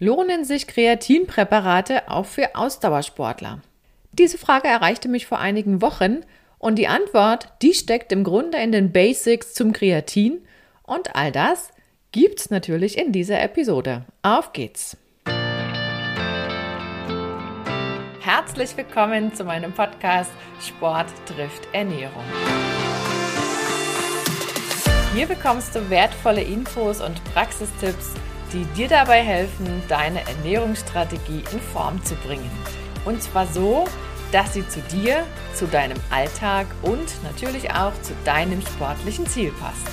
Lohnen sich Kreatinpräparate auch für Ausdauersportler? Diese Frage erreichte mich vor einigen Wochen und die Antwort, die steckt im Grunde in den Basics zum Kreatin und all das gibt's natürlich in dieser Episode. Auf geht's! Herzlich willkommen zu meinem Podcast Sport trifft Ernährung. Hier bekommst du wertvolle Infos und Praxistipps die dir dabei helfen, deine Ernährungsstrategie in Form zu bringen. Und zwar so, dass sie zu dir, zu deinem Alltag und natürlich auch zu deinem sportlichen Ziel passt.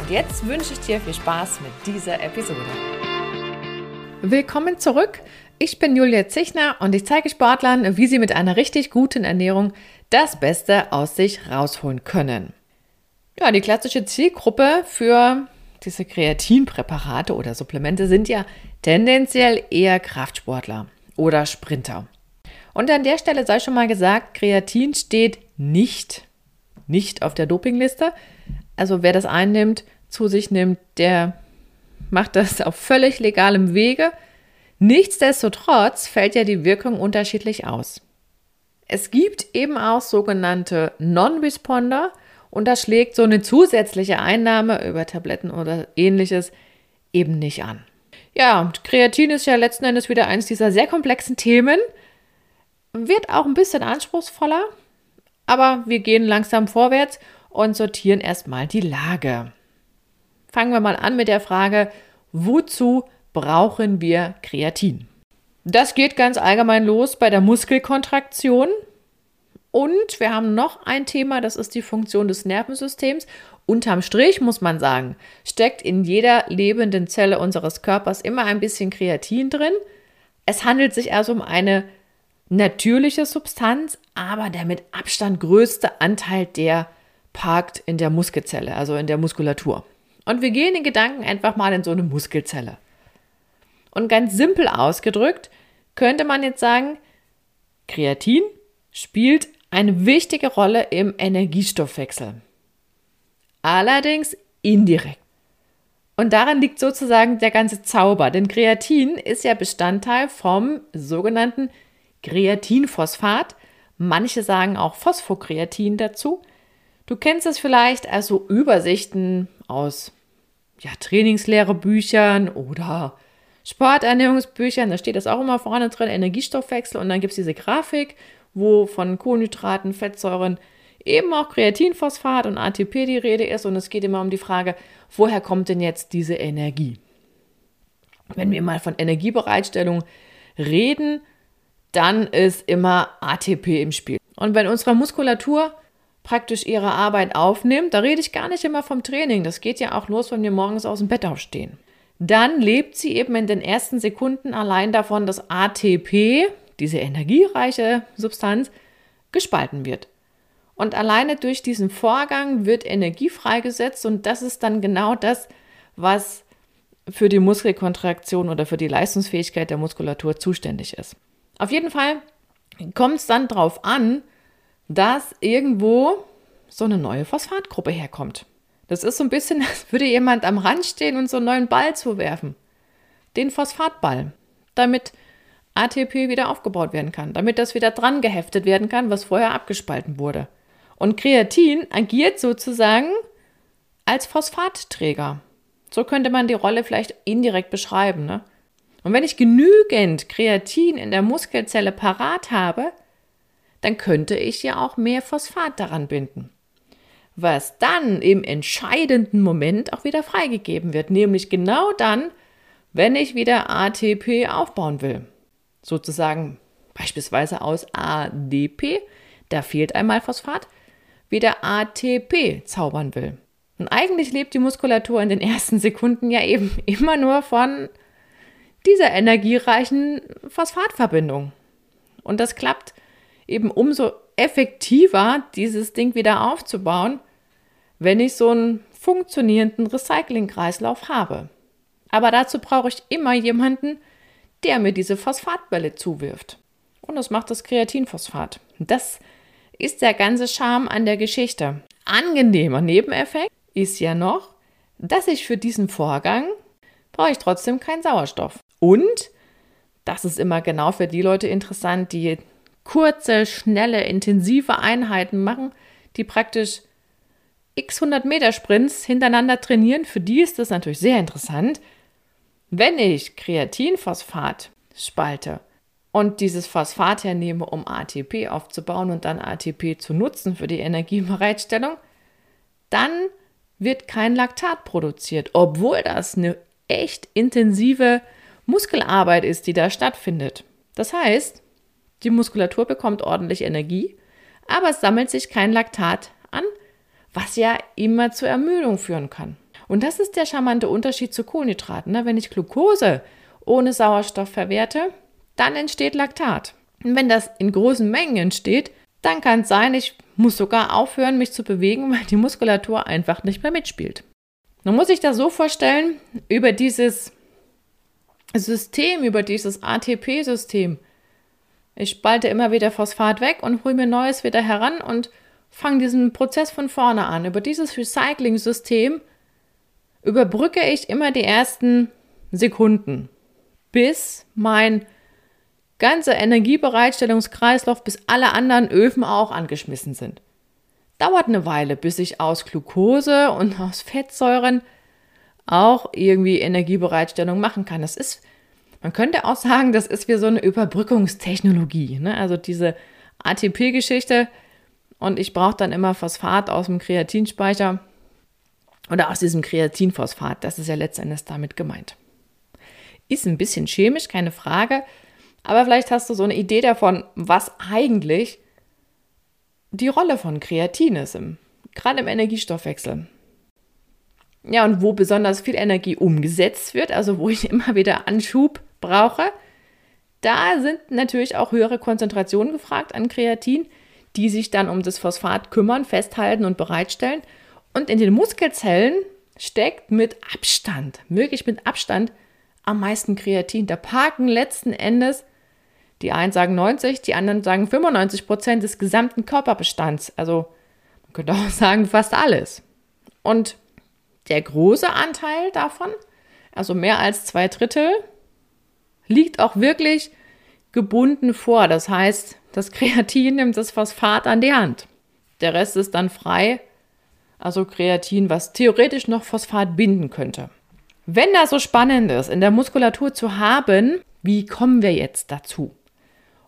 Und jetzt wünsche ich dir viel Spaß mit dieser Episode. Willkommen zurück. Ich bin Julia Zichner und ich zeige Sportlern, wie sie mit einer richtig guten Ernährung das Beste aus sich rausholen können. Ja, die klassische Zielgruppe für diese Kreatinpräparate oder Supplemente sind ja tendenziell eher Kraftsportler oder Sprinter. Und an der Stelle sei schon mal gesagt, Kreatin steht nicht, nicht auf der Dopingliste. Also wer das einnimmt, zu sich nimmt, der macht das auf völlig legalem Wege. Nichtsdestotrotz fällt ja die Wirkung unterschiedlich aus. Es gibt eben auch sogenannte Non-Responder, und da schlägt so eine zusätzliche Einnahme über Tabletten oder ähnliches eben nicht an. Ja, und Kreatin ist ja letzten Endes wieder eines dieser sehr komplexen Themen. Wird auch ein bisschen anspruchsvoller, aber wir gehen langsam vorwärts und sortieren erstmal die Lage. Fangen wir mal an mit der Frage, wozu brauchen wir Kreatin? Das geht ganz allgemein los bei der Muskelkontraktion. Und wir haben noch ein Thema, das ist die Funktion des Nervensystems. Unterm Strich muss man sagen, steckt in jeder lebenden Zelle unseres Körpers immer ein bisschen Kreatin drin. Es handelt sich also um eine natürliche Substanz, aber der mit Abstand größte Anteil, der parkt in der Muskelzelle, also in der Muskulatur. Und wir gehen in Gedanken einfach mal in so eine Muskelzelle. Und ganz simpel ausgedrückt könnte man jetzt sagen, Kreatin spielt eine wichtige Rolle im Energiestoffwechsel. Allerdings indirekt. Und daran liegt sozusagen der ganze Zauber, denn Kreatin ist ja Bestandteil vom sogenannten Kreatinphosphat. Manche sagen auch Phosphokreatin dazu. Du kennst es vielleicht als so Übersichten aus ja, Trainingslehrebüchern oder Sporternährungsbüchern. Da steht das auch immer vorne drin, Energiestoffwechsel. Und dann gibt es diese Grafik wo von Kohlenhydraten, Fettsäuren, eben auch Kreatinphosphat und ATP die Rede ist. Und es geht immer um die Frage, woher kommt denn jetzt diese Energie? Wenn wir mal von Energiebereitstellung reden, dann ist immer ATP im Spiel. Und wenn unsere Muskulatur praktisch ihre Arbeit aufnimmt, da rede ich gar nicht immer vom Training, das geht ja auch los, wenn wir morgens aus dem Bett aufstehen. Dann lebt sie eben in den ersten Sekunden allein davon, dass ATP, diese energiereiche Substanz, gespalten wird. Und alleine durch diesen Vorgang wird Energie freigesetzt und das ist dann genau das, was für die Muskelkontraktion oder für die Leistungsfähigkeit der Muskulatur zuständig ist. Auf jeden Fall kommt es dann darauf an, dass irgendwo so eine neue Phosphatgruppe herkommt. Das ist so ein bisschen, als würde jemand am Rand stehen und so einen neuen Ball zuwerfen. Den Phosphatball. Damit ATP wieder aufgebaut werden kann, damit das wieder dran geheftet werden kann, was vorher abgespalten wurde. Und Kreatin agiert sozusagen als Phosphatträger. So könnte man die Rolle vielleicht indirekt beschreiben. Ne? Und wenn ich genügend Kreatin in der Muskelzelle parat habe, dann könnte ich ja auch mehr Phosphat daran binden. Was dann im entscheidenden Moment auch wieder freigegeben wird, nämlich genau dann, wenn ich wieder ATP aufbauen will sozusagen beispielsweise aus ADP, da fehlt einmal Phosphat, wieder ATP zaubern will. Und eigentlich lebt die Muskulatur in den ersten Sekunden ja eben immer nur von dieser energiereichen Phosphatverbindung. Und das klappt eben umso effektiver, dieses Ding wieder aufzubauen, wenn ich so einen funktionierenden Recyclingkreislauf habe. Aber dazu brauche ich immer jemanden, der mir diese Phosphatbälle zuwirft. Und das macht das Kreatinphosphat. Das ist der ganze Charme an der Geschichte. Angenehmer Nebeneffekt ist ja noch, dass ich für diesen Vorgang brauche ich trotzdem keinen Sauerstoff. Und das ist immer genau für die Leute interessant, die kurze, schnelle, intensive Einheiten machen, die praktisch x 100 Meter Sprints hintereinander trainieren. Für die ist das natürlich sehr interessant. Wenn ich Kreatinphosphat spalte und dieses Phosphat hernehme, um ATP aufzubauen und dann ATP zu nutzen für die Energiebereitstellung, dann wird kein Laktat produziert, obwohl das eine echt intensive Muskelarbeit ist, die da stattfindet. Das heißt, die Muskulatur bekommt ordentlich Energie, aber es sammelt sich kein Laktat an, was ja immer zur Ermüdung führen kann. Und das ist der charmante Unterschied zu Kohlenhydraten. Ne? Wenn ich Glucose ohne Sauerstoff verwerte, dann entsteht Laktat. Und wenn das in großen Mengen entsteht, dann kann es sein, ich muss sogar aufhören, mich zu bewegen, weil die Muskulatur einfach nicht mehr mitspielt. Man muss sich das so vorstellen, über dieses System, über dieses ATP-System. Ich spalte immer wieder Phosphat weg und hole mir Neues wieder heran und fange diesen Prozess von vorne an. Über dieses Recycling-System überbrücke ich immer die ersten Sekunden, bis mein ganzer Energiebereitstellungskreislauf, bis alle anderen Öfen auch angeschmissen sind. Dauert eine Weile, bis ich aus Glucose und aus Fettsäuren auch irgendwie Energiebereitstellung machen kann. Das ist, man könnte auch sagen, das ist wie so eine Überbrückungstechnologie. Ne? Also diese ATP-Geschichte und ich brauche dann immer Phosphat aus dem Kreatinspeicher oder aus diesem Kreatinphosphat. Das ist ja letztendlich damit gemeint. Ist ein bisschen chemisch, keine Frage. Aber vielleicht hast du so eine Idee davon, was eigentlich die Rolle von Kreatin ist, im, gerade im Energiestoffwechsel. Ja, und wo besonders viel Energie umgesetzt wird, also wo ich immer wieder Anschub brauche, da sind natürlich auch höhere Konzentrationen gefragt an Kreatin, die sich dann um das Phosphat kümmern, festhalten und bereitstellen. Und in den Muskelzellen steckt mit Abstand, wirklich mit Abstand, am meisten Kreatin. Da parken letzten Endes, die einen sagen 90, die anderen sagen 95 Prozent des gesamten Körperbestands. Also man könnte auch sagen fast alles. Und der große Anteil davon, also mehr als zwei Drittel, liegt auch wirklich gebunden vor. Das heißt, das Kreatin nimmt das Phosphat an die Hand. Der Rest ist dann frei, also Kreatin, was theoretisch noch Phosphat binden könnte. Wenn das so spannend ist, in der Muskulatur zu haben, wie kommen wir jetzt dazu?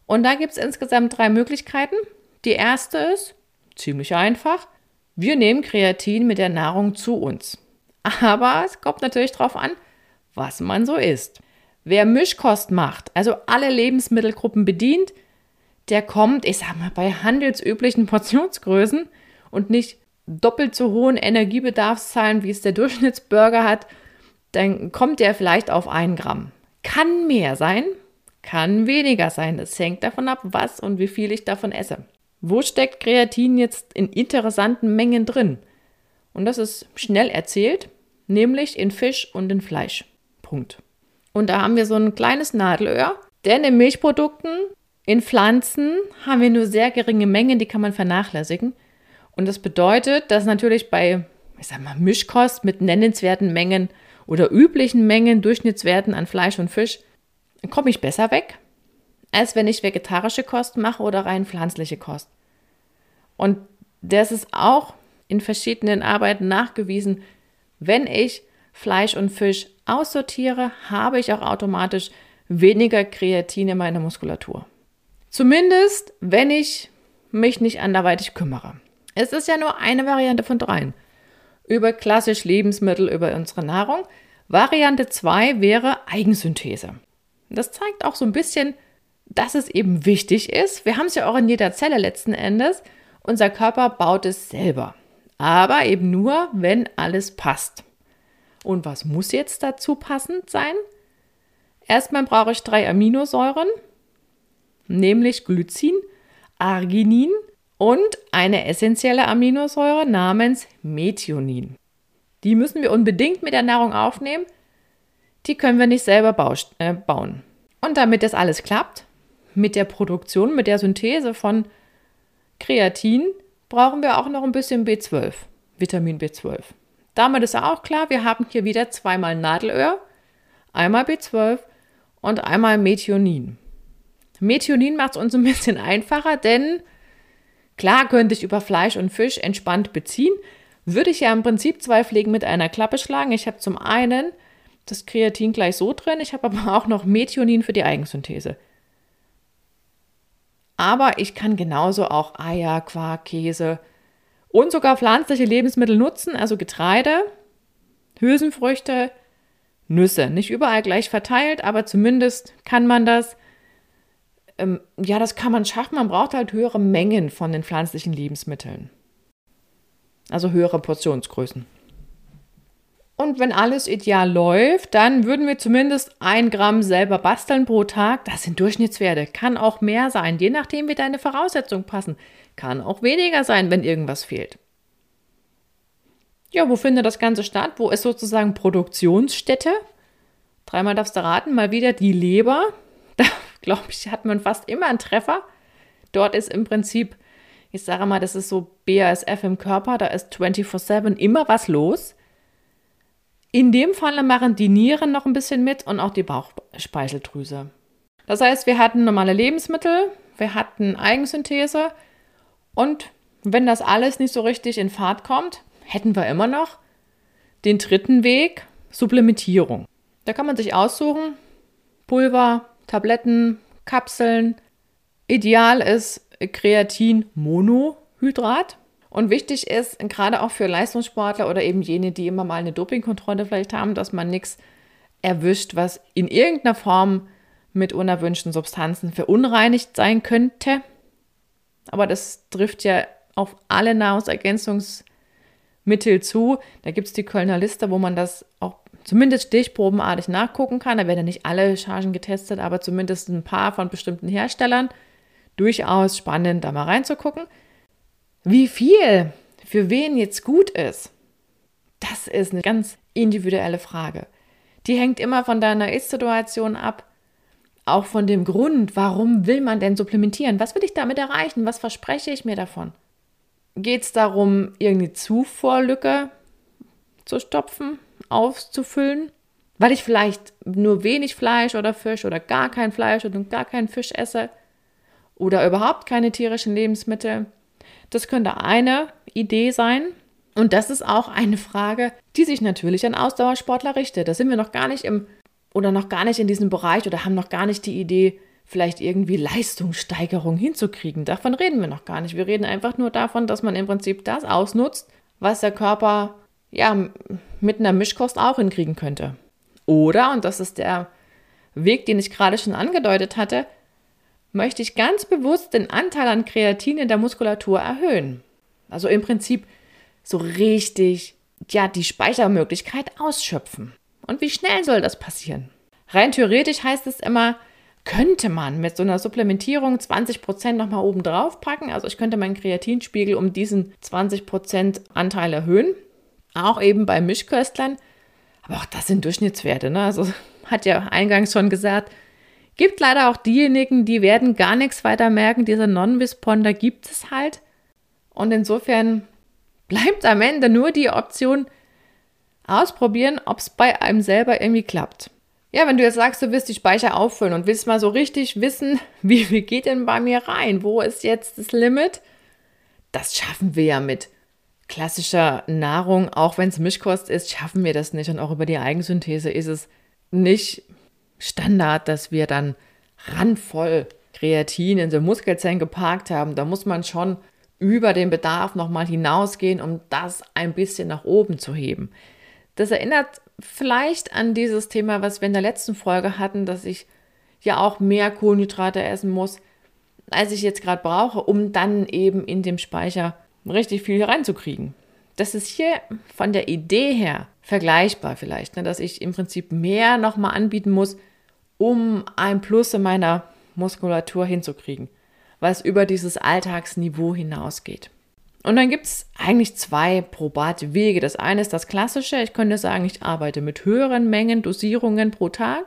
Und da gibt es insgesamt drei Möglichkeiten. Die erste ist ziemlich einfach. Wir nehmen Kreatin mit der Nahrung zu uns. Aber es kommt natürlich darauf an, was man so isst. Wer Mischkost macht, also alle Lebensmittelgruppen bedient, der kommt, ich sag mal, bei handelsüblichen Portionsgrößen und nicht doppelt so hohen Energiebedarfszahlen, wie es der Durchschnittsbürger hat, dann kommt der vielleicht auf ein Gramm. Kann mehr sein, kann weniger sein. Das hängt davon ab, was und wie viel ich davon esse. Wo steckt Kreatin jetzt in interessanten Mengen drin? Und das ist schnell erzählt, nämlich in Fisch und in Fleisch. Punkt. Und da haben wir so ein kleines Nadelöhr, denn in Milchprodukten, in Pflanzen haben wir nur sehr geringe Mengen, die kann man vernachlässigen. Und das bedeutet, dass natürlich bei, ich sag mal, Mischkost mit nennenswerten Mengen oder üblichen Mengen, Durchschnittswerten an Fleisch und Fisch, komme ich besser weg, als wenn ich vegetarische Kost mache oder rein pflanzliche Kost. Und das ist auch in verschiedenen Arbeiten nachgewiesen, wenn ich Fleisch und Fisch aussortiere, habe ich auch automatisch weniger Kreatin in meiner Muskulatur. Zumindest, wenn ich mich nicht anderweitig kümmere. Es ist ja nur eine Variante von dreien. Über klassisch Lebensmittel, über unsere Nahrung. Variante 2 wäre Eigensynthese. Das zeigt auch so ein bisschen, dass es eben wichtig ist. Wir haben es ja auch in jeder Zelle letzten Endes. Unser Körper baut es selber. Aber eben nur, wenn alles passt. Und was muss jetzt dazu passend sein? Erstmal brauche ich drei Aminosäuren, nämlich Glycin, Arginin und eine essentielle Aminosäure namens Methionin. Die müssen wir unbedingt mit der Nahrung aufnehmen. Die können wir nicht selber äh, bauen. Und damit das alles klappt, mit der Produktion, mit der Synthese von Kreatin, brauchen wir auch noch ein bisschen B12, Vitamin B12. Damit ist auch klar, wir haben hier wieder zweimal Nadelöhr, einmal B12 und einmal Methionin. Methionin macht es uns ein bisschen einfacher, denn klar könnte ich über Fleisch und Fisch entspannt beziehen, würde ich ja im Prinzip zwei Pflegen mit einer Klappe schlagen. Ich habe zum einen das Kreatin gleich so drin, ich habe aber auch noch Methionin für die Eigensynthese. Aber ich kann genauso auch Eier, Quark, Käse und sogar pflanzliche Lebensmittel nutzen, also Getreide, Hülsenfrüchte, Nüsse. Nicht überall gleich verteilt, aber zumindest kann man das. Ähm, ja, das kann man schaffen. Man braucht halt höhere Mengen von den pflanzlichen Lebensmitteln. Also höhere Portionsgrößen. Und wenn alles ideal läuft, dann würden wir zumindest ein Gramm selber basteln pro Tag. Das sind Durchschnittswerte. Kann auch mehr sein, je nachdem, wie deine Voraussetzungen passen. Kann auch weniger sein, wenn irgendwas fehlt. Ja, wo findet das Ganze statt? Wo ist sozusagen Produktionsstätte? Dreimal darfst du raten, mal wieder die Leber. Glaube ich, hat man fast immer einen Treffer. Dort ist im Prinzip, ich sage mal, das ist so BASF im Körper, da ist 24-7 immer was los. In dem Falle machen die Nieren noch ein bisschen mit und auch die Bauchspeicheldrüse. Das heißt, wir hatten normale Lebensmittel, wir hatten Eigensynthese und wenn das alles nicht so richtig in Fahrt kommt, hätten wir immer noch den dritten Weg, Supplementierung. Da kann man sich aussuchen, Pulver, Tabletten, Kapseln. Ideal ist Kreatin-Monohydrat. Und wichtig ist, gerade auch für Leistungssportler oder eben jene, die immer mal eine Dopingkontrolle vielleicht haben, dass man nichts erwischt, was in irgendeiner Form mit unerwünschten Substanzen verunreinigt sein könnte. Aber das trifft ja auf alle Nahrungsergänzungsmittel zu. Da gibt es die Kölner Liste, wo man das auch zumindest stichprobenartig nachgucken kann. Da werden nicht alle Chargen getestet, aber zumindest ein paar von bestimmten Herstellern. Durchaus spannend, da mal reinzugucken. Wie viel für wen jetzt gut ist, das ist eine ganz individuelle Frage. Die hängt immer von deiner Ist-Situation ab, auch von dem Grund, warum will man denn supplementieren? Was will ich damit erreichen? Was verspreche ich mir davon? Geht es darum, irgendeine Zufuhrlücke zu stopfen, aufzufüllen? Weil ich vielleicht nur wenig Fleisch oder Fisch oder gar kein Fleisch und gar keinen Fisch esse oder überhaupt keine tierischen Lebensmittel das könnte eine Idee sein. Und das ist auch eine Frage, die sich natürlich an Ausdauersportler richtet. Da sind wir noch gar nicht im oder noch gar nicht in diesem Bereich oder haben noch gar nicht die Idee, vielleicht irgendwie Leistungssteigerung hinzukriegen. Davon reden wir noch gar nicht. Wir reden einfach nur davon, dass man im Prinzip das ausnutzt, was der Körper ja mit einer Mischkost auch hinkriegen könnte. Oder, und das ist der Weg, den ich gerade schon angedeutet hatte, möchte ich ganz bewusst den Anteil an Kreatin in der Muskulatur erhöhen. Also im Prinzip so richtig, ja, die Speichermöglichkeit ausschöpfen. Und wie schnell soll das passieren? Rein theoretisch heißt es immer, könnte man mit so einer Supplementierung 20% nochmal oben drauf packen. Also ich könnte meinen Kreatinspiegel um diesen 20% Anteil erhöhen. Auch eben bei Mischköstlern. Aber auch das sind Durchschnittswerte. Ne? Also hat ja eingangs schon gesagt, Gibt leider auch diejenigen, die werden gar nichts weiter merken. Dieser Non-Responder gibt es halt. Und insofern bleibt am Ende nur die Option, ausprobieren, ob es bei einem selber irgendwie klappt. Ja, wenn du jetzt sagst, du willst die Speicher auffüllen und willst mal so richtig wissen, wie viel geht denn bei mir rein? Wo ist jetzt das Limit? Das schaffen wir ja mit klassischer Nahrung, auch wenn es Mischkost ist, schaffen wir das nicht. Und auch über die Eigensynthese ist es nicht Standard, dass wir dann randvoll Kreatin in den Muskelzellen geparkt haben. Da muss man schon über den Bedarf nochmal hinausgehen, um das ein bisschen nach oben zu heben. Das erinnert vielleicht an dieses Thema, was wir in der letzten Folge hatten, dass ich ja auch mehr Kohlenhydrate essen muss, als ich jetzt gerade brauche, um dann eben in dem Speicher richtig viel reinzukriegen. Das ist hier von der Idee her vergleichbar vielleicht, ne, dass ich im Prinzip mehr nochmal anbieten muss, um ein Plus in meiner Muskulatur hinzukriegen, was über dieses Alltagsniveau hinausgeht. Und dann gibt es eigentlich zwei probate Wege. Das eine ist das klassische. Ich könnte sagen, ich arbeite mit höheren Mengen, Dosierungen pro Tag,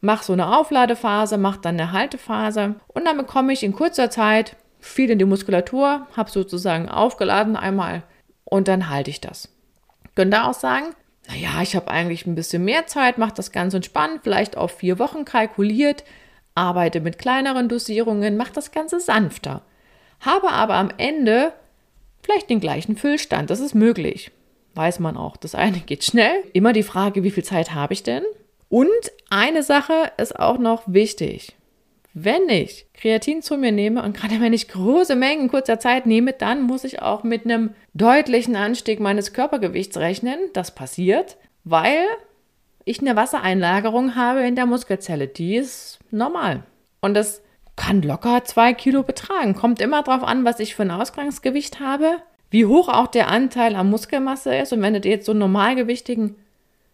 mache so eine Aufladephase, mache dann eine Haltephase und dann bekomme ich in kurzer Zeit viel in die Muskulatur, habe sozusagen aufgeladen einmal und dann halte ich das. Ich könnte auch sagen, naja, ich habe eigentlich ein bisschen mehr Zeit, mache das ganz entspannt, vielleicht auf vier Wochen kalkuliert, arbeite mit kleineren Dosierungen, mache das Ganze sanfter. Habe aber am Ende vielleicht den gleichen Füllstand. Das ist möglich. Weiß man auch. Das eine geht schnell. Immer die Frage, wie viel Zeit habe ich denn? Und eine Sache ist auch noch wichtig. Wenn ich Kreatin zu mir nehme und gerade wenn ich große Mengen kurzer Zeit nehme, dann muss ich auch mit einem deutlichen Anstieg meines Körpergewichts rechnen. Das passiert, weil ich eine Wassereinlagerung habe in der Muskelzelle. Die ist normal. Und das kann locker zwei Kilo betragen. Kommt immer darauf an, was ich für ein Ausgangsgewicht habe, wie hoch auch der Anteil an Muskelmasse ist. Und wenn du dir jetzt so einen normalgewichtigen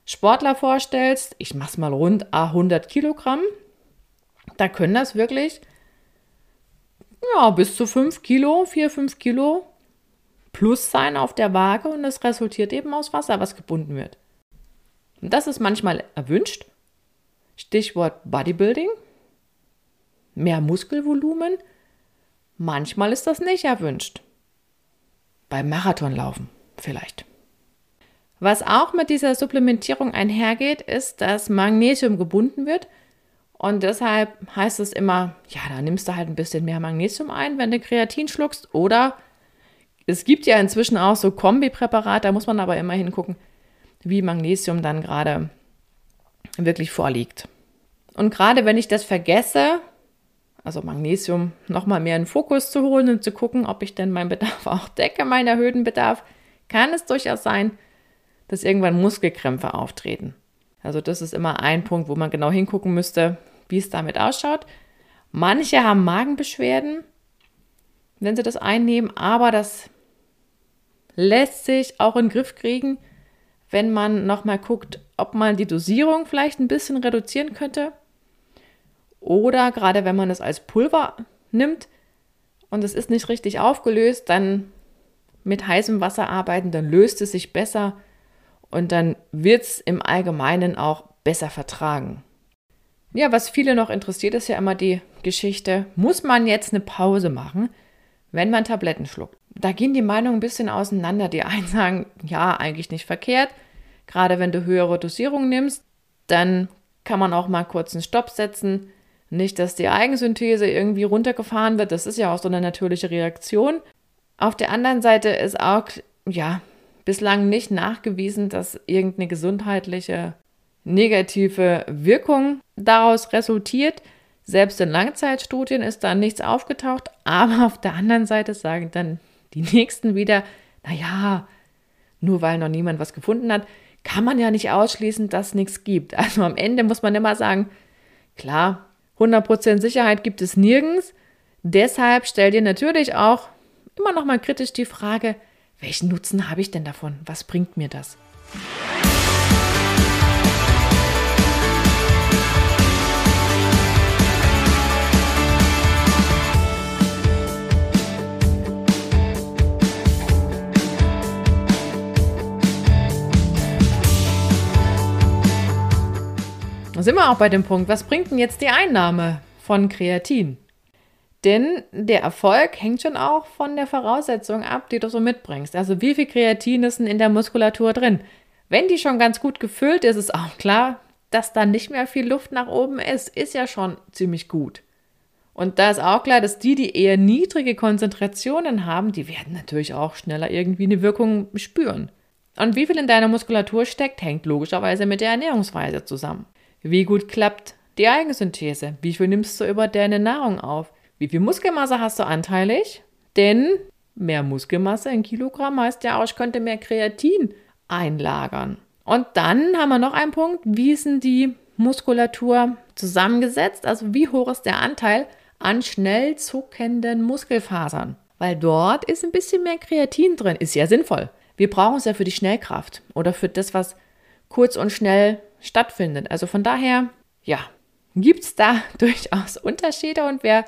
Sportler vorstellst, ich mach's mal rund 100 Kilogramm, da können das wirklich ja, bis zu 5 Kilo, 4, 5 Kilo plus sein auf der Waage und es resultiert eben aus Wasser, was gebunden wird. Und das ist manchmal erwünscht. Stichwort Bodybuilding. Mehr Muskelvolumen. Manchmal ist das nicht erwünscht. Beim Marathonlaufen vielleicht. Was auch mit dieser Supplementierung einhergeht, ist, dass Magnesium gebunden wird und deshalb heißt es immer, ja, da nimmst du halt ein bisschen mehr Magnesium ein, wenn du Kreatin schluckst. Oder es gibt ja inzwischen auch so Kombipräparate, da muss man aber immer hingucken, wie Magnesium dann gerade wirklich vorliegt. Und gerade wenn ich das vergesse, also Magnesium nochmal mehr in den Fokus zu holen und zu gucken, ob ich denn meinen Bedarf auch decke, meinen erhöhten Bedarf, kann es durchaus sein, dass irgendwann Muskelkrämpfe auftreten. Also das ist immer ein Punkt, wo man genau hingucken müsste, wie es damit ausschaut. Manche haben Magenbeschwerden, wenn sie das einnehmen, aber das lässt sich auch in den Griff kriegen, wenn man nochmal guckt, ob man die Dosierung vielleicht ein bisschen reduzieren könnte. Oder gerade wenn man es als Pulver nimmt und es ist nicht richtig aufgelöst, dann mit heißem Wasser arbeiten, dann löst es sich besser und dann wird es im Allgemeinen auch besser vertragen. Ja, was viele noch interessiert, ist ja immer die Geschichte, muss man jetzt eine Pause machen, wenn man Tabletten schluckt? Da gehen die Meinungen ein bisschen auseinander. Die einen sagen, ja, eigentlich nicht verkehrt. Gerade wenn du höhere Dosierungen nimmst, dann kann man auch mal kurz einen Stopp setzen. Nicht, dass die Eigensynthese irgendwie runtergefahren wird. Das ist ja auch so eine natürliche Reaktion. Auf der anderen Seite ist auch, ja, bislang nicht nachgewiesen, dass irgendeine gesundheitliche negative Wirkung daraus resultiert. Selbst in Langzeitstudien ist da nichts aufgetaucht, aber auf der anderen Seite sagen dann die Nächsten wieder, naja, nur weil noch niemand was gefunden hat, kann man ja nicht ausschließen, dass nichts gibt. Also am Ende muss man immer sagen, klar, 100% Sicherheit gibt es nirgends. Deshalb stell dir natürlich auch immer noch mal kritisch die Frage, welchen Nutzen habe ich denn davon? Was bringt mir das? Da sind wir auch bei dem Punkt, was bringt denn jetzt die Einnahme von Kreatin? Denn der Erfolg hängt schon auch von der Voraussetzung ab, die du so mitbringst. Also wie viel Kreatin ist denn in der Muskulatur drin? Wenn die schon ganz gut gefüllt ist, ist auch klar, dass da nicht mehr viel Luft nach oben ist. Ist ja schon ziemlich gut. Und da ist auch klar, dass die, die eher niedrige Konzentrationen haben, die werden natürlich auch schneller irgendwie eine Wirkung spüren. Und wie viel in deiner Muskulatur steckt, hängt logischerweise mit der Ernährungsweise zusammen. Wie gut klappt die Eigensynthese? Wie viel nimmst du über deine Nahrung auf? Wie viel Muskelmasse hast du anteilig? Denn mehr Muskelmasse in Kilogramm heißt ja auch, ich könnte mehr Kreatin einlagern. Und dann haben wir noch einen Punkt, wie ist denn die Muskulatur zusammengesetzt? Also wie hoch ist der Anteil an schnell zuckenden Muskelfasern? Weil dort ist ein bisschen mehr Kreatin drin. Ist ja sinnvoll. Wir brauchen es ja für die Schnellkraft oder für das, was kurz und schnell stattfindet. Also von daher, ja, gibt es da durchaus Unterschiede und wer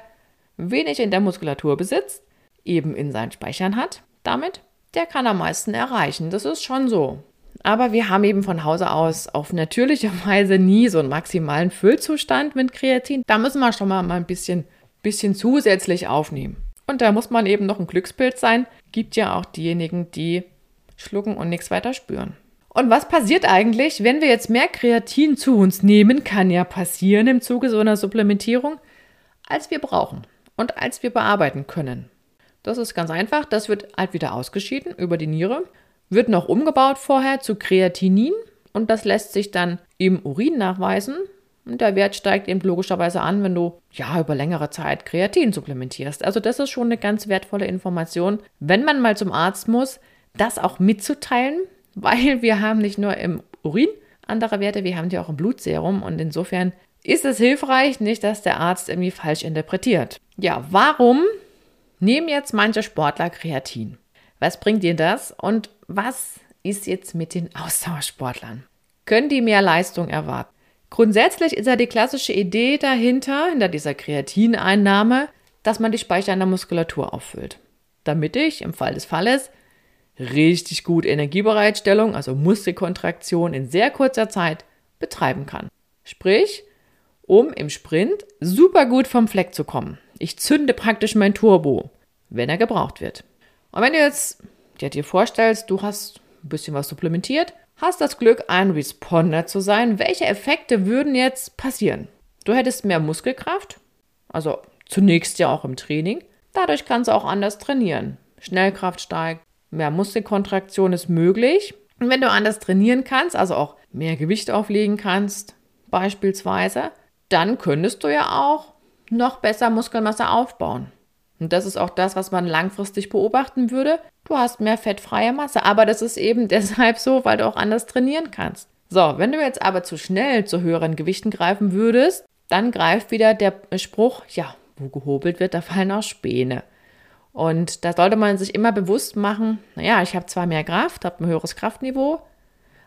wenig in der Muskulatur besitzt, eben in seinen Speichern hat, damit, der kann am meisten erreichen. Das ist schon so. Aber wir haben eben von Hause aus auf natürliche Weise nie so einen maximalen Füllzustand mit Kreatin. Da müssen wir schon mal ein bisschen, bisschen zusätzlich aufnehmen. Und da muss man eben noch ein Glückspilz sein. Gibt ja auch diejenigen, die schlucken und nichts weiter spüren. Und was passiert eigentlich, wenn wir jetzt mehr Kreatin zu uns nehmen, kann ja passieren im Zuge so einer Supplementierung, als wir brauchen und als wir bearbeiten können. Das ist ganz einfach, das wird halt wieder ausgeschieden über die Niere, wird noch umgebaut vorher zu Kreatinin und das lässt sich dann im Urin nachweisen. Und der Wert steigt eben logischerweise an, wenn du ja über längere Zeit Kreatin supplementierst. Also das ist schon eine ganz wertvolle Information, wenn man mal zum Arzt muss, das auch mitzuteilen, weil wir haben nicht nur im Urin andere Werte, wir haben die auch im Blutserum und insofern ist es hilfreich, nicht, dass der Arzt irgendwie falsch interpretiert. Ja, warum nehmen jetzt manche Sportler Kreatin? Was bringt dir das und was ist jetzt mit den Ausdauersportlern? Können die mehr Leistung erwarten? Grundsätzlich ist ja die klassische Idee dahinter, hinter dieser Kreatineinnahme, dass man die Speicher in der Muskulatur auffüllt. Damit ich im Fall des Falles richtig gut Energiebereitstellung, also Muskelkontraktion in sehr kurzer Zeit betreiben kann. Sprich, um im Sprint super gut vom Fleck zu kommen. Ich zünde praktisch mein Turbo, wenn er gebraucht wird. Und wenn du jetzt dir vorstellst, du hast ein bisschen was supplementiert, hast das Glück, ein Responder zu sein, welche Effekte würden jetzt passieren? Du hättest mehr Muskelkraft, also zunächst ja auch im Training. Dadurch kannst du auch anders trainieren. Schnellkraft steigt, mehr Muskelkontraktion ist möglich. Und wenn du anders trainieren kannst, also auch mehr Gewicht auflegen kannst, beispielsweise, dann könntest du ja auch noch besser Muskelmasse aufbauen. Und das ist auch das, was man langfristig beobachten würde. Du hast mehr fettfreie Masse, aber das ist eben deshalb so, weil du auch anders trainieren kannst. So, wenn du jetzt aber zu schnell zu höheren Gewichten greifen würdest, dann greift wieder der Spruch, ja, wo gehobelt wird, da fallen auch Späne. Und da sollte man sich immer bewusst machen, naja, ich habe zwar mehr Kraft, habe ein höheres Kraftniveau,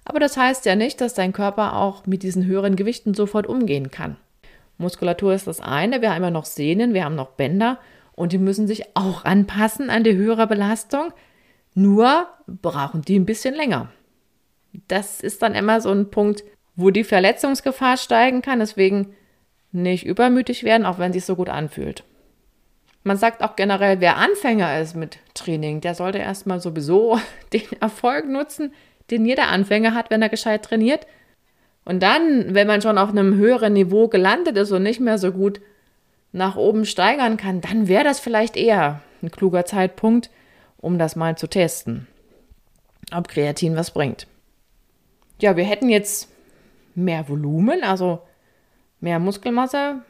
aber das heißt ja nicht, dass dein Körper auch mit diesen höheren Gewichten sofort umgehen kann. Muskulatur ist das eine, wir haben ja noch Sehnen, wir haben noch Bänder und die müssen sich auch anpassen an die höhere Belastung, nur brauchen die ein bisschen länger. Das ist dann immer so ein Punkt, wo die Verletzungsgefahr steigen kann, deswegen nicht übermütig werden, auch wenn es sich so gut anfühlt. Man sagt auch generell, wer Anfänger ist mit Training, der sollte erstmal sowieso den Erfolg nutzen, den jeder Anfänger hat, wenn er gescheit trainiert. Und dann, wenn man schon auf einem höheren Niveau gelandet ist und nicht mehr so gut nach oben steigern kann, dann wäre das vielleicht eher ein kluger Zeitpunkt, um das mal zu testen, ob Kreatin was bringt. Ja, wir hätten jetzt mehr Volumen, also mehr Muskelmasse,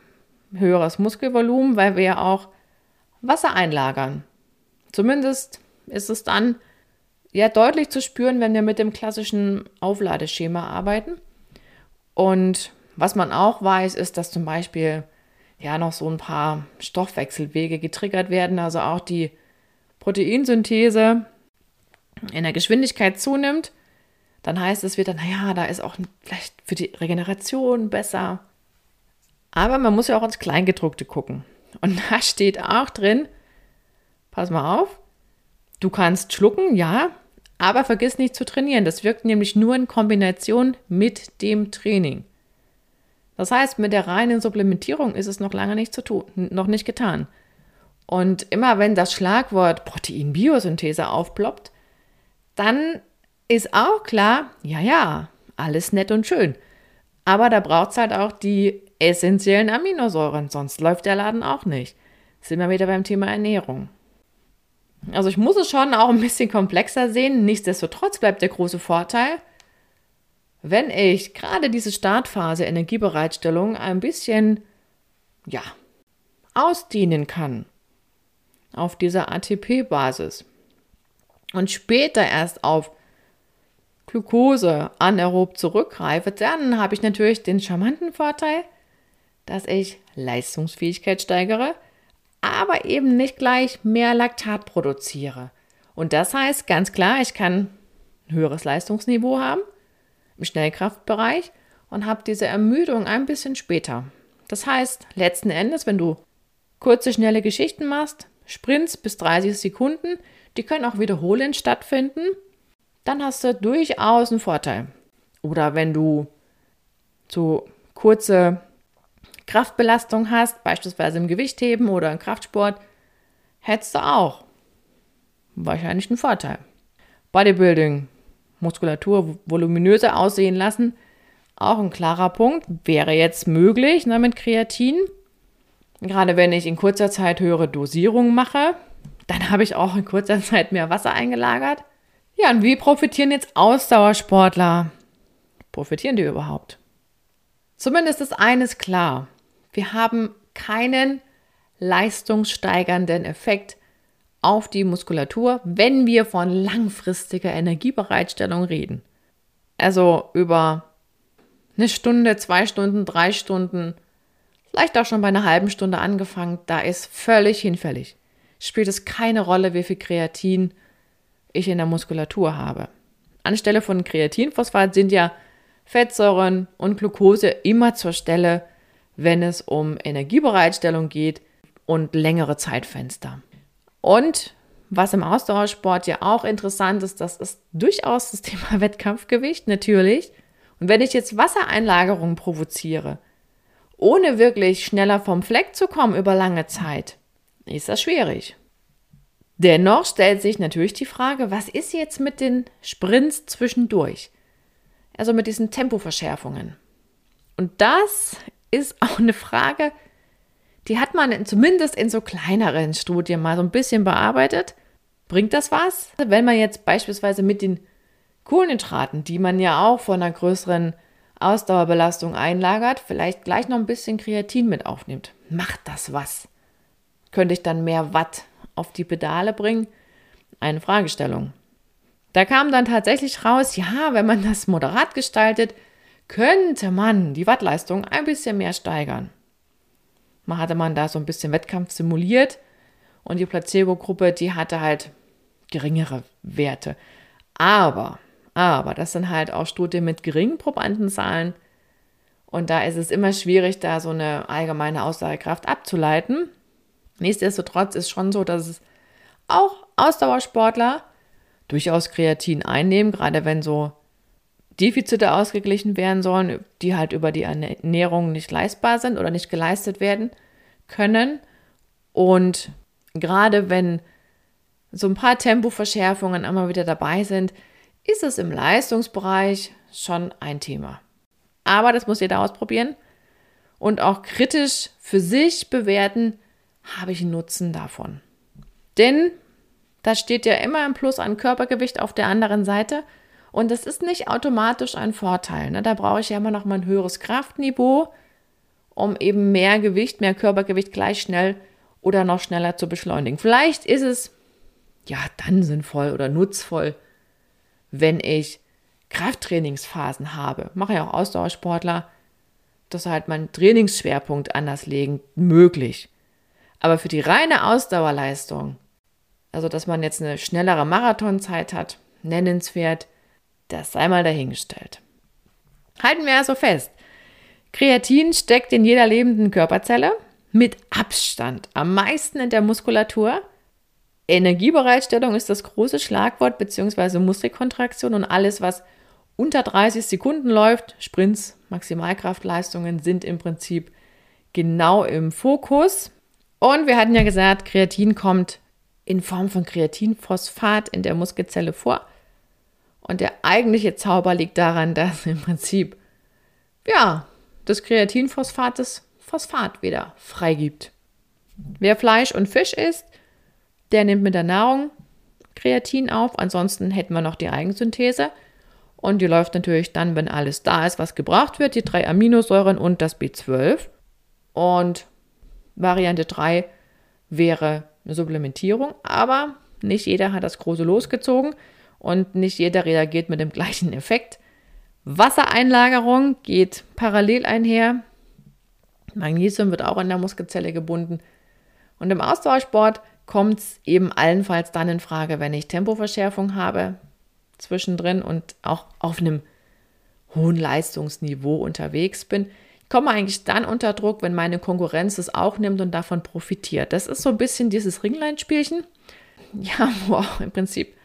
höheres Muskelvolumen, weil wir ja auch Wasser einlagern. Zumindest ist es dann ja deutlich zu spüren, wenn wir mit dem klassischen Aufladeschema arbeiten. Und was man auch weiß, ist, dass zum Beispiel ja noch so ein paar Stoffwechselwege getriggert werden, also auch die Proteinsynthese in der Geschwindigkeit zunimmt. Dann heißt es wieder, naja, da ist auch vielleicht für die Regeneration besser. Aber man muss ja auch ins Kleingedruckte gucken. Und da steht auch drin, pass mal auf, du kannst schlucken, ja, aber vergiss nicht zu trainieren. Das wirkt nämlich nur in Kombination mit dem Training. Das heißt, mit der reinen Supplementierung ist es noch lange nicht zu tun, noch nicht getan. Und immer wenn das Schlagwort Proteinbiosynthese aufploppt, dann ist auch klar, ja, ja, alles nett und schön. Aber da braucht es halt auch die essentiellen Aminosäuren, sonst läuft der Laden auch nicht. Sind wir wieder beim Thema Ernährung. Also ich muss es schon auch ein bisschen komplexer sehen. Nichtsdestotrotz bleibt der große Vorteil, wenn ich gerade diese Startphase Energiebereitstellung ein bisschen, ja, ausdehnen kann auf dieser ATP-Basis und später erst auf Glucose anaerob zurückgreife, dann habe ich natürlich den charmanten Vorteil, dass ich Leistungsfähigkeit steigere, aber eben nicht gleich mehr Laktat produziere. Und das heißt ganz klar, ich kann ein höheres Leistungsniveau haben im Schnellkraftbereich und habe diese Ermüdung ein bisschen später. Das heißt, letzten Endes, wenn du kurze, schnelle Geschichten machst, Sprints bis 30 Sekunden, die können auch wiederholend stattfinden, dann hast du durchaus einen Vorteil. Oder wenn du so kurze Kraftbelastung hast, beispielsweise im Gewichtheben oder im Kraftsport, hättest du auch wahrscheinlich einen Vorteil. Bodybuilding Muskulatur voluminöser aussehen lassen. Auch ein klarer Punkt. Wäre jetzt möglich ne, mit Kreatin. Gerade wenn ich in kurzer Zeit höhere Dosierungen mache, dann habe ich auch in kurzer Zeit mehr Wasser eingelagert. Ja, und wie profitieren jetzt Ausdauersportler? Profitieren die überhaupt? Zumindest ist eines klar. Wir haben keinen leistungssteigernden Effekt auf die Muskulatur, wenn wir von langfristiger Energiebereitstellung reden. Also über eine Stunde, zwei Stunden, drei Stunden, vielleicht auch schon bei einer halben Stunde angefangen, da ist völlig hinfällig. Spielt es keine Rolle, wie viel Kreatin ich in der Muskulatur habe. Anstelle von Kreatinphosphat sind ja Fettsäuren und Glucose immer zur Stelle, wenn es um Energiebereitstellung geht und längere Zeitfenster. Und was im Ausdauersport ja auch interessant ist, das ist durchaus das Thema Wettkampfgewicht, natürlich. Und wenn ich jetzt Wassereinlagerungen provoziere, ohne wirklich schneller vom Fleck zu kommen über lange Zeit, ist das schwierig. Dennoch stellt sich natürlich die Frage, was ist jetzt mit den Sprints zwischendurch? Also mit diesen Tempoverschärfungen. Und das ist auch eine Frage, die hat man zumindest in so kleineren Studien mal so ein bisschen bearbeitet. Bringt das was? Wenn man jetzt beispielsweise mit den Kohlenhydraten, die man ja auch von einer größeren Ausdauerbelastung einlagert, vielleicht gleich noch ein bisschen Kreatin mit aufnimmt. Macht das was? Könnte ich dann mehr Watt auf die Pedale bringen? Eine Fragestellung. Da kam dann tatsächlich raus, ja, wenn man das moderat gestaltet, könnte man die Wattleistung ein bisschen mehr steigern. Man hatte man da so ein bisschen Wettkampf simuliert und die Placebo-Gruppe, die hatte halt geringere Werte. Aber, aber, das sind halt auch Studien mit geringen Probandenzahlen. Und da ist es immer schwierig, da so eine allgemeine Aussagekraft abzuleiten. Nichtsdestotrotz ist schon so, dass es auch Ausdauersportler durchaus Kreatin einnehmen, gerade wenn so Defizite ausgeglichen werden sollen, die halt über die Ernährung nicht leistbar sind oder nicht geleistet werden können. Und gerade wenn so ein paar Tempoverschärfungen immer wieder dabei sind, ist es im Leistungsbereich schon ein Thema. Aber das muss jeder ausprobieren und auch kritisch für sich bewerten, habe ich einen Nutzen davon. Denn da steht ja immer ein Plus an Körpergewicht auf der anderen Seite und das ist nicht automatisch ein Vorteil. Ne? Da brauche ich ja immer noch mal ein höheres Kraftniveau, um eben mehr Gewicht, mehr Körpergewicht gleich schnell oder noch schneller zu beschleunigen. Vielleicht ist es ja dann sinnvoll oder nutzvoll, wenn ich Krafttrainingsphasen habe. Mache ja auch Ausdauersportler, dass halt mein Trainingsschwerpunkt anders legen möglich. Aber für die reine Ausdauerleistung, also dass man jetzt eine schnellere Marathonzeit hat, nennenswert, das sei mal dahingestellt. Halten wir also fest. Kreatin steckt in jeder lebenden Körperzelle, mit Abstand am meisten in der Muskulatur. Energiebereitstellung ist das große Schlagwort, beziehungsweise Muskelkontraktion und alles, was unter 30 Sekunden läuft, Sprints, Maximalkraftleistungen sind im Prinzip genau im Fokus. Und wir hatten ja gesagt, Kreatin kommt in Form von Kreatinphosphat in der Muskelzelle vor. Und der eigentliche Zauber liegt daran, dass im Prinzip, ja, das Kreatinphosphat das Phosphat wieder freigibt. Wer Fleisch und Fisch isst, der nimmt mit der Nahrung Kreatin auf. Ansonsten hätten wir noch die Eigensynthese. Und die läuft natürlich dann, wenn alles da ist, was gebraucht wird, die drei Aminosäuren und das B12. Und Variante 3 wäre eine Supplementierung, aber nicht jeder hat das große losgezogen und nicht jeder reagiert mit dem gleichen Effekt. Wassereinlagerung geht parallel einher. Magnesium wird auch in der Muskelzelle gebunden. Und im Ausdauersport kommt es eben allenfalls dann in Frage, wenn ich Tempoverschärfung habe zwischendrin und auch auf einem hohen Leistungsniveau unterwegs bin. Ich komme eigentlich dann unter Druck, wenn meine Konkurrenz es auch nimmt und davon profitiert. Das ist so ein bisschen dieses Ringlein-Spielchen. Ja, wo auch im Prinzip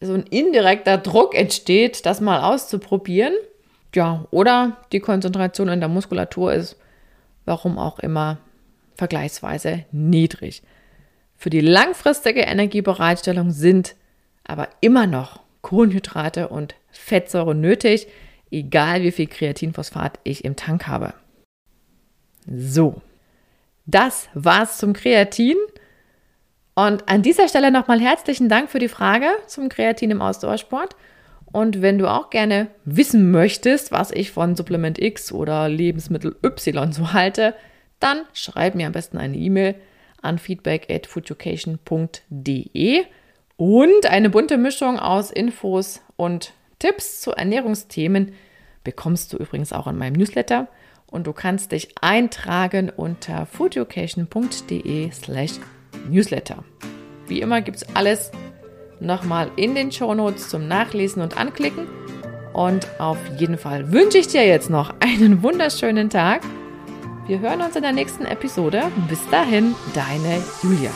so ein indirekter Druck entsteht, das mal auszuprobieren. Ja, oder die Konzentration in der Muskulatur ist, warum auch immer, vergleichsweise niedrig. Für die langfristige Energiebereitstellung sind aber immer noch Kohlenhydrate und Fettsäure nötig, egal wie viel Kreatinphosphat ich im Tank habe. So, das war's zum Kreatin. Und an dieser Stelle nochmal herzlichen Dank für die Frage zum Kreatin im Ausdauersport. Und wenn du auch gerne wissen möchtest, was ich von Supplement X oder Lebensmittel Y so halte, dann schreib mir am besten eine E-Mail an feedback at foodeducation.de und eine bunte Mischung aus Infos und Tipps zu Ernährungsthemen bekommst du übrigens auch in meinem Newsletter und du kannst dich eintragen unter foodeducation.de slash newsletter. Wie immer gibt es alles nochmal in den Shownotes zum Nachlesen und Anklicken. Und auf jeden Fall wünsche ich dir jetzt noch einen wunderschönen Tag. Wir hören uns in der nächsten Episode. Bis dahin, deine Julia.